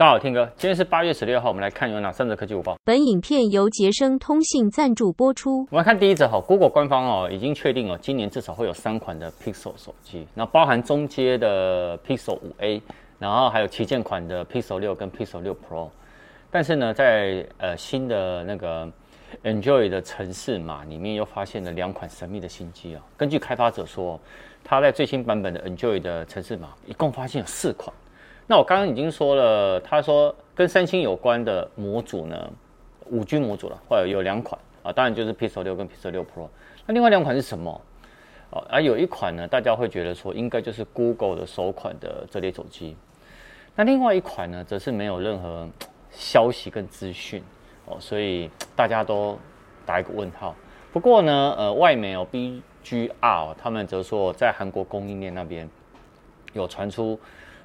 大家好，天哥，今天是八月十六号，我们来看有哪三则科技午报。本影片由杰生通信赞助播出。我们来看第一则哈，Google 官方哦已经确定哦，今年至少会有三款的 Pixel 手机，那包含中阶的 Pixel 5A，然后还有旗舰款的 Pixel 六跟 Pixel 六 Pro。但是呢，在呃新的那个 Android 的城市码里面又发现了两款神秘的新机啊。根据开发者说，他在最新版本的 Android 的城市码一共发现有四款。那我刚刚已经说了，他说跟三星有关的模组呢，五 G 模组了，或者有两款啊，当然就是 Pixel 六跟 Pixel 六 Pro。那另外两款是什么？啊，而有一款呢，大家会觉得说应该就是 Google 的首款的折叠手机。那另外一款呢，则是没有任何消息跟资讯哦，所以大家都打一个问号。不过呢，呃，外媒有 BGR 他们则说在韩国供应链那边有传出。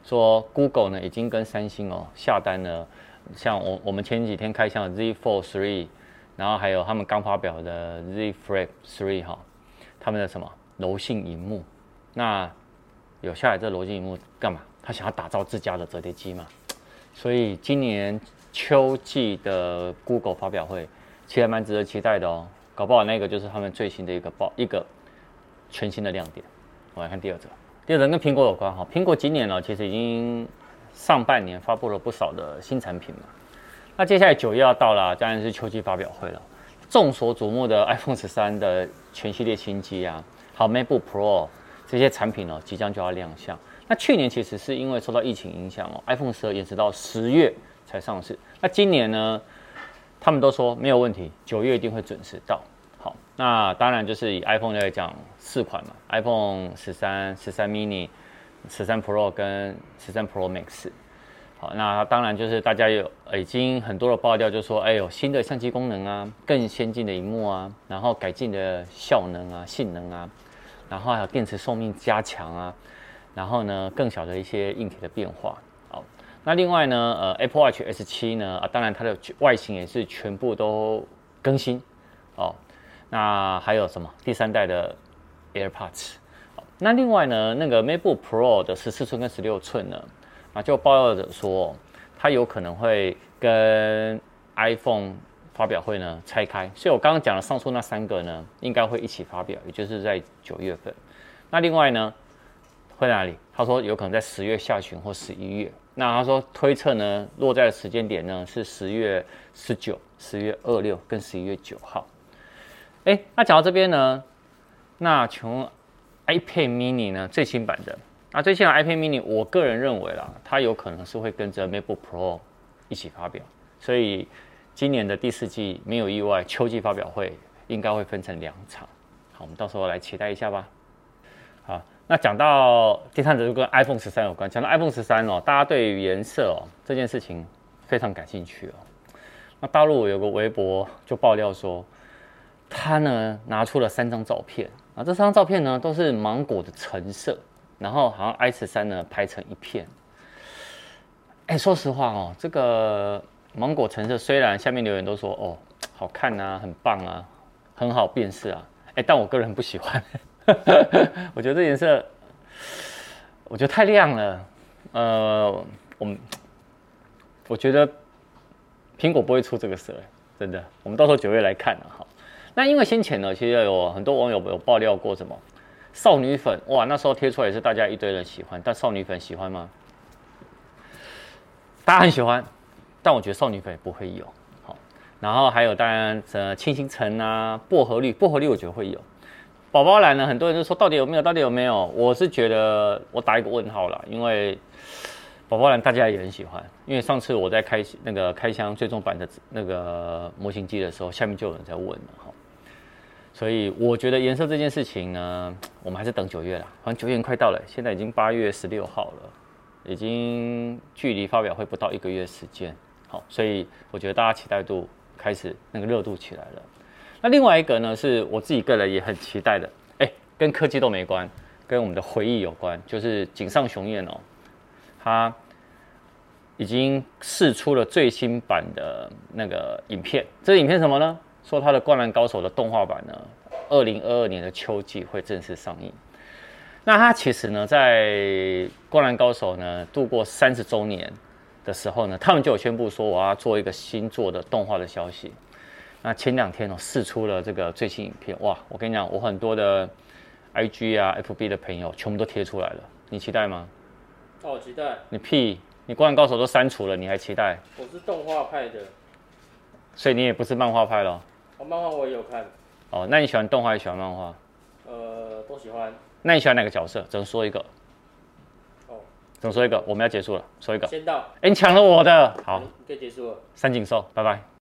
说 Google 呢已经跟三星哦下单了，像我我们前几天开箱的 Z Fold 3，然后还有他们刚发表的 Z Flip 3哈，他们的什么柔性荧幕，那有下来这柔性荧幕干嘛？他想要打造自家的折叠机嘛？所以今年秋季的 Google 发表会其实还蛮值得期待的哦，搞不好那个就是他们最新的一个爆一个全新的亮点。我们来看第二则。第二个跟苹果有关哈，苹果今年呢其实已经上半年发布了不少的新产品嘛，那接下来九月要到了，当然是秋季发表会了。众所瞩目的 iPhone 十三的全系列新机啊，好 MacBook Pro 这些产品哦，即将就要亮相。那去年其实是因为受到疫情影响哦，iPhone 十二延迟到十月才上市。那今年呢，他们都说没有问题，九月一定会准时到。好，那当然就是以 iPhone 来讲，四款嘛，iPhone 十三、十三 mini、十三 Pro 跟十三 Pro Max。好，那当然就是大家有已经很多的爆料，就说哎有新的相机功能啊，更先进的荧幕啊，然后改进的效能啊、性能啊，然后还有电池寿命加强啊，然后呢更小的一些硬体的变化。好，那另外呢，呃，Apple Watch S7 呢，啊，当然它的外形也是全部都更新。哦。那还有什么？第三代的 AirPods。那另外呢，那个 MacBook Pro 的十四寸跟十六寸呢，啊，就爆料者说，它有可能会跟 iPhone 发表会呢拆开。所以我刚刚讲的上述那三个呢，应该会一起发表，也就是在九月份。那另外呢，会哪里？他说有可能在十月下旬或十一月。那他说推测呢，落在的时间点呢是十月十九、十月二六跟十一月九号。哎，那讲到这边呢，那从 iPad mini 呢最新版的，那最新的 iPad mini，我个人认为啦，它有可能是会跟着 MacBook Pro 一起发表，所以今年的第四季没有意外，秋季发表会应该会分成两场。好，我们到时候来期待一下吧。好，那讲到第三则就跟 iPhone 十三有关，讲到 iPhone 十三哦，大家对于颜色哦这件事情非常感兴趣哦。那大陆有个微博就爆料说。他呢拿出了三张照片啊，这三张照片呢都是芒果的橙色，然后好像 i 十三呢拍成一片。哎，说实话哦，这个芒果橙色虽然下面留言都说哦好看啊，很棒啊，很好辨识啊，哎，但我个人不喜欢，我觉得这颜色我觉得太亮了。呃，我们我觉得苹果不会出这个色，真的，我们到时候九月来看啊，好。那因为先前呢，其实有很多网友有爆料过什么少女粉哇，那时候贴出来也是大家一堆人喜欢，但少女粉喜欢吗？大家很喜欢，但我觉得少女粉也不会有。好，然后还有当然呃清新橙啊，薄荷绿，薄荷绿我觉得会有。宝宝蓝呢，很多人都说到底有没有，到底有没有？我是觉得我打一个问号啦，因为。宝宝蓝大家也很喜欢，因为上次我在开那个开箱最终版的那个模型机的时候，下面就有人在问了哈，所以我觉得颜色这件事情呢，我们还是等九月啦，反正九月快到了，现在已经八月十六号了，已经距离发表会不到一个月时间，好，所以我觉得大家期待度开始那个热度起来了。那另外一个呢，是我自己个人也很期待的，哎，跟科技都没关，跟我们的回忆有关，就是井上雄彦哦。他已经试出了最新版的那个影片，这个影片什么呢？说他的《灌篮高手》的动画版呢，二零二二年的秋季会正式上映。那他其实呢，在《灌篮高手》呢度过三十周年的时候呢，他们就有宣布说我要做一个新作的动画的消息。那前两天哦，试出了这个最新影片，哇！我跟你讲，我很多的 IG 啊、FB 的朋友全部都贴出来了，你期待吗？哦，期待。你屁！你灌篮高手都删除了，你还期待？我是动画派的，所以你也不是漫画派咯。哦，漫画我也有看。哦，那你喜欢动画还是喜欢漫画？呃，都喜欢。那你喜欢哪个角色？只能说一个。哦，只能说一个。我们要结束了，说一个。先到。哎，你抢了我的。好，可以结束了。三井寿，拜拜。